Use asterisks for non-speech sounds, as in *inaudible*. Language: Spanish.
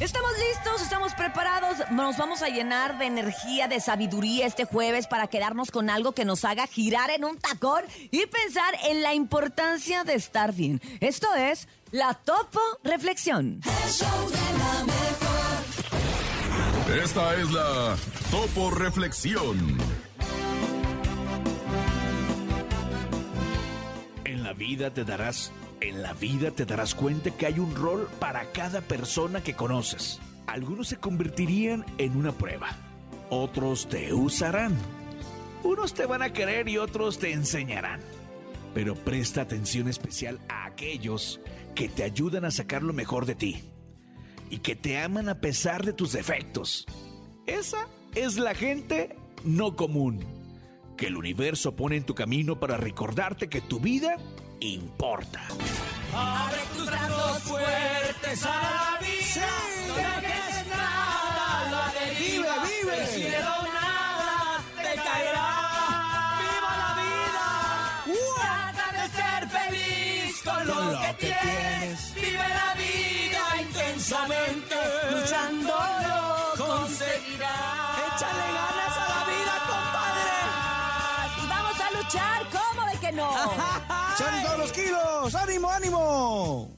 Estamos listos, estamos preparados, nos vamos a llenar de energía, de sabiduría este jueves para quedarnos con algo que nos haga girar en un tacón y pensar en la importancia de estar bien. Esto es la Topo Reflexión. Esta es la Topo Reflexión. En la vida te darás en la vida te darás cuenta que hay un rol para cada persona que conoces. Algunos se convertirían en una prueba, otros te usarán, unos te van a querer y otros te enseñarán. Pero presta atención especial a aquellos que te ayudan a sacar lo mejor de ti y que te aman a pesar de tus defectos. Esa es la gente no común que el universo pone en tu camino para recordarte que tu vida importa. Abre tus brazos fuertes a la vida. No dejes nada la deriva. Vive, vive. El cielo nada te caerá. ¡Viva la vida! Trata de ser feliz con lo, lo que, que tienes. Vive la vida intensamente. Luchando lo conseguirás. Échale ganas a la vida, compadre. Y vamos a luchar, ¿cómo de que no? *laughs* ¡Echan todos los kilos! ¡Ánimo, ánimo!